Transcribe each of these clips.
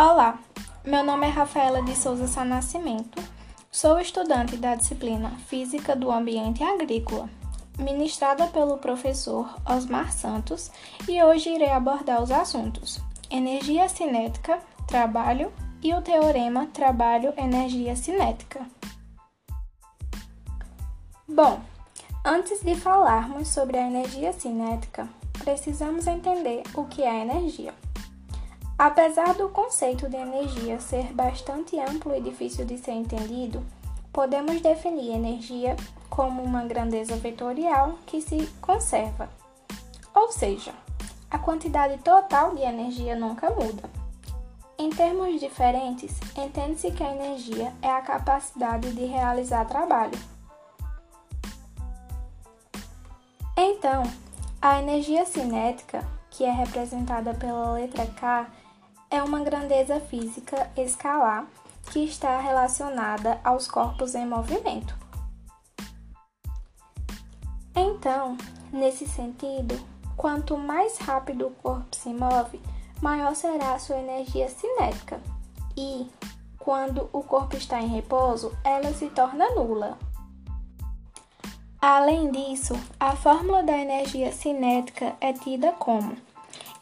Olá, meu nome é Rafaela de Souza Sá Nascimento. Sou estudante da disciplina Física do Ambiente Agrícola, ministrada pelo professor Osmar Santos, e hoje irei abordar os assuntos: energia cinética, trabalho e o teorema trabalho-energia cinética. Bom, antes de falarmos sobre a energia cinética, precisamos entender o que é energia. Apesar do conceito de energia ser bastante amplo e difícil de ser entendido, podemos definir energia como uma grandeza vetorial que se conserva, ou seja, a quantidade total de energia nunca muda. Em termos diferentes, entende-se que a energia é a capacidade de realizar trabalho. Então, a energia cinética, que é representada pela letra K, é uma grandeza física escalar que está relacionada aos corpos em movimento. Então, nesse sentido, quanto mais rápido o corpo se move, maior será a sua energia cinética. E, quando o corpo está em repouso, ela se torna nula. Além disso, a fórmula da energia cinética é tida como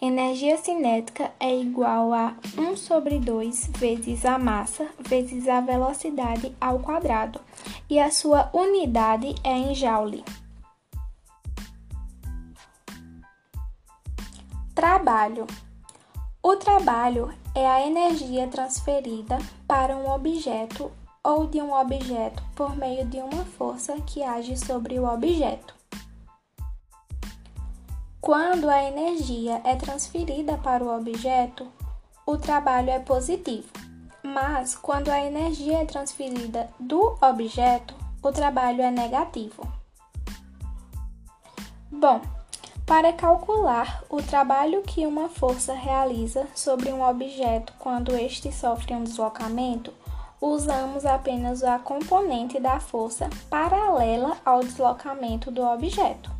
Energia cinética é igual a 1 sobre 2 vezes a massa vezes a velocidade ao quadrado, e a sua unidade é em joule. Trabalho. O trabalho é a energia transferida para um objeto ou de um objeto por meio de uma força que age sobre o objeto. Quando a energia é transferida para o objeto, o trabalho é positivo. Mas quando a energia é transferida do objeto, o trabalho é negativo. Bom, para calcular o trabalho que uma força realiza sobre um objeto quando este sofre um deslocamento, usamos apenas a componente da força paralela ao deslocamento do objeto.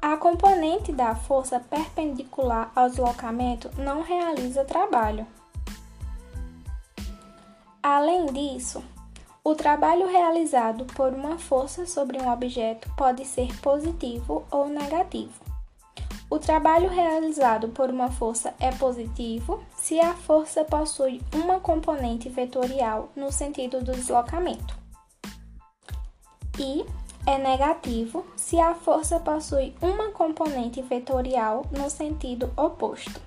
A componente da força perpendicular ao deslocamento não realiza trabalho. Além disso, o trabalho realizado por uma força sobre um objeto pode ser positivo ou negativo. O trabalho realizado por uma força é positivo se a força possui uma componente vetorial no sentido do deslocamento. E é negativo se a força possui uma componente vetorial no sentido oposto.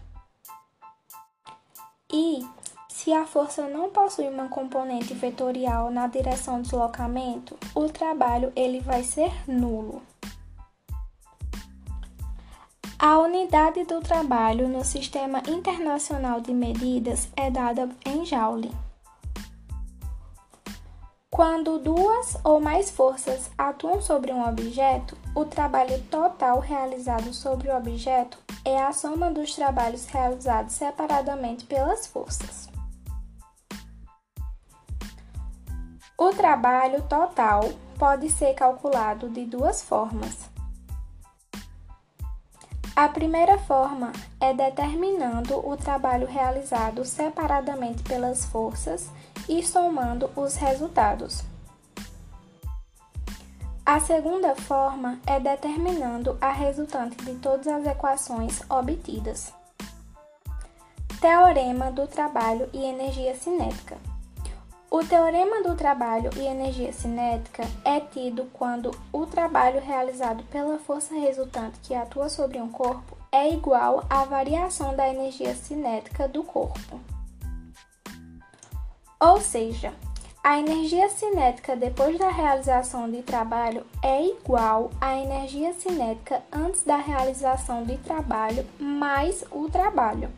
E se a força não possui uma componente vetorial na direção do deslocamento, o trabalho ele vai ser nulo. A unidade do trabalho no Sistema Internacional de Medidas é dada em joule. Quando duas ou mais forças atuam sobre um objeto, o trabalho total realizado sobre o objeto é a soma dos trabalhos realizados separadamente pelas forças. O trabalho total pode ser calculado de duas formas. A primeira forma é determinando o trabalho realizado separadamente pelas forças e somando os resultados. A segunda forma é determinando a resultante de todas as equações obtidas. Teorema do trabalho e energia cinética. O teorema do trabalho e energia cinética é tido quando o trabalho realizado pela força resultante que atua sobre um corpo é igual à variação da energia cinética do corpo. Ou seja, a energia cinética depois da realização de trabalho é igual à energia cinética antes da realização de trabalho mais o trabalho.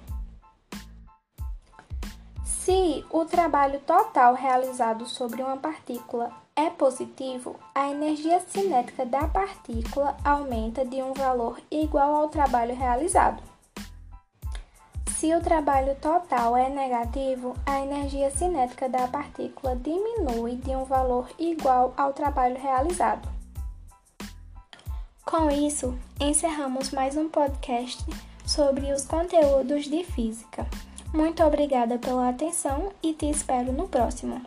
Se o trabalho total realizado sobre uma partícula é positivo, a energia cinética da partícula aumenta de um valor igual ao trabalho realizado. Se o trabalho total é negativo, a energia cinética da partícula diminui de um valor igual ao trabalho realizado. Com isso, encerramos mais um podcast sobre os conteúdos de física. Muito obrigada pela atenção e te espero no próximo.